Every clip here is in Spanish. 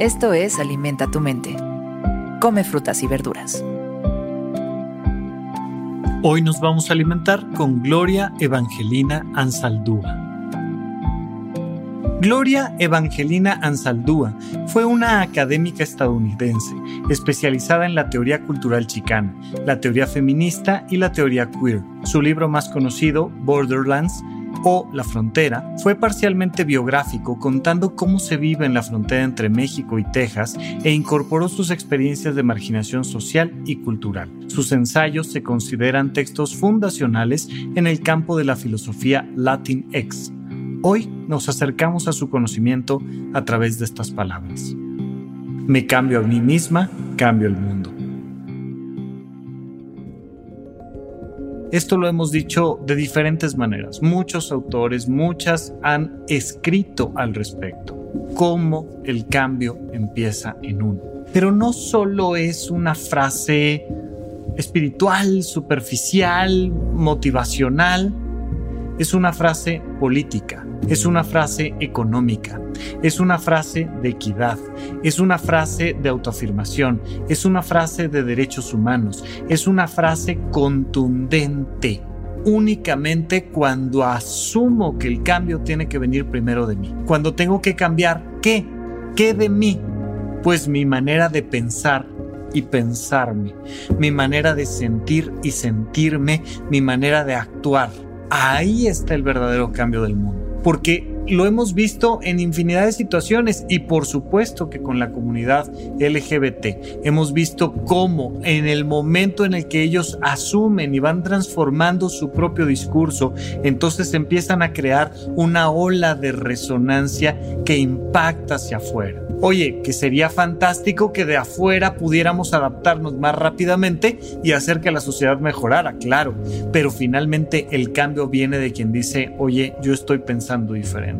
Esto es Alimenta tu mente. Come frutas y verduras. Hoy nos vamos a alimentar con Gloria Evangelina Ansaldúa. Gloria Evangelina Ansaldúa fue una académica estadounidense especializada en la teoría cultural chicana, la teoría feminista y la teoría queer. Su libro más conocido, Borderlands, o La Frontera fue parcialmente biográfico contando cómo se vive en la frontera entre México y Texas e incorporó sus experiencias de marginación social y cultural. Sus ensayos se consideran textos fundacionales en el campo de la filosofía Latinx. Hoy nos acercamos a su conocimiento a través de estas palabras. Me cambio a mí misma, cambio el mundo. Esto lo hemos dicho de diferentes maneras. Muchos autores, muchas han escrito al respecto. Cómo el cambio empieza en uno. Pero no solo es una frase espiritual, superficial, motivacional. Es una frase política, es una frase económica, es una frase de equidad, es una frase de autoafirmación, es una frase de derechos humanos, es una frase contundente únicamente cuando asumo que el cambio tiene que venir primero de mí. Cuando tengo que cambiar, ¿qué? ¿Qué de mí? Pues mi manera de pensar y pensarme, mi manera de sentir y sentirme, mi manera de actuar. Ahí está el verdadero cambio del mundo. Porque lo hemos visto en infinidad de situaciones y por supuesto que con la comunidad LGBT hemos visto cómo en el momento en el que ellos asumen y van transformando su propio discurso, entonces empiezan a crear una ola de resonancia que impacta hacia afuera. Oye, que sería fantástico que de afuera pudiéramos adaptarnos más rápidamente y hacer que la sociedad mejorara, claro, pero finalmente el cambio viene de quien dice, oye, yo estoy pensando diferente,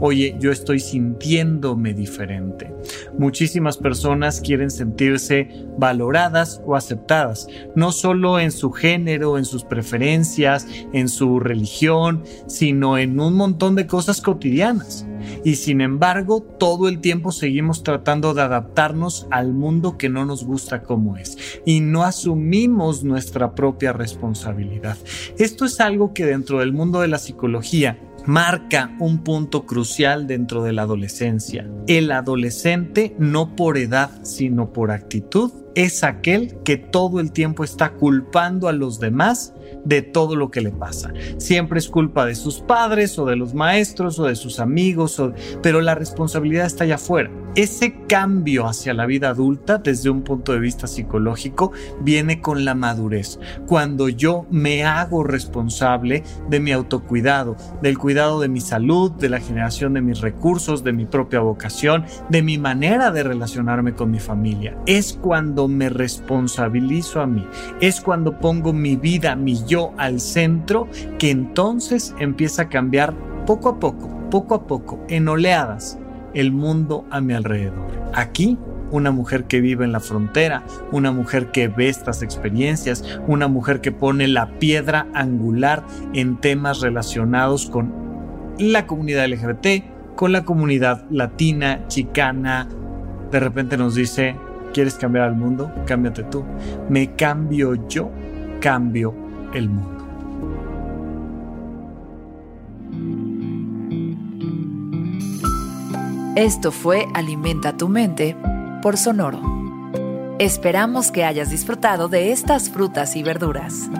oye, yo estoy sintiéndome diferente. Muchísimas personas quieren sentirse valoradas o aceptadas, no solo en su género, en sus preferencias, en su religión, sino en un montón de cosas cotidianas y sin embargo todo el tiempo seguimos tratando de adaptarnos al mundo que no nos gusta como es y no asumimos nuestra propia responsabilidad. Esto es algo que dentro del mundo de la psicología marca un punto crucial dentro de la adolescencia. El adolescente, no por edad, sino por actitud, es aquel que todo el tiempo está culpando a los demás de todo lo que le pasa. Siempre es culpa de sus padres o de los maestros o de sus amigos, pero la responsabilidad está allá afuera. Ese cambio hacia la vida adulta desde un punto de vista psicológico viene con la madurez. Cuando yo me hago responsable de mi autocuidado, del cuidado de mi salud, de la generación de mis recursos, de mi propia vocación, de mi manera de relacionarme con mi familia. Es me responsabilizo a mí, es cuando pongo mi vida, mi yo al centro, que entonces empieza a cambiar poco a poco, poco a poco, en oleadas, el mundo a mi alrededor. Aquí una mujer que vive en la frontera, una mujer que ve estas experiencias, una mujer que pone la piedra angular en temas relacionados con la comunidad LGBT, con la comunidad latina, chicana. De repente nos dice, ¿quieres cambiar al mundo? Cámbiate tú. Me cambio yo, cambio el mundo. Esto fue Alimenta tu mente por Sonoro. Esperamos que hayas disfrutado de estas frutas y verduras.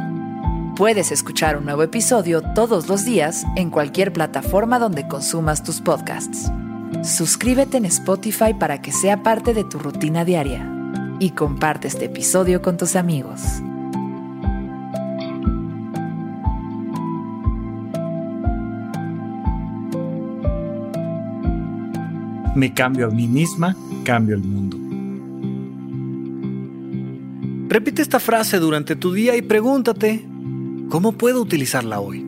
Puedes escuchar un nuevo episodio todos los días en cualquier plataforma donde consumas tus podcasts. Suscríbete en Spotify para que sea parte de tu rutina diaria y comparte este episodio con tus amigos. Me cambio a mí misma, cambio el mundo. Repite esta frase durante tu día y pregúntate, ¿cómo puedo utilizarla hoy?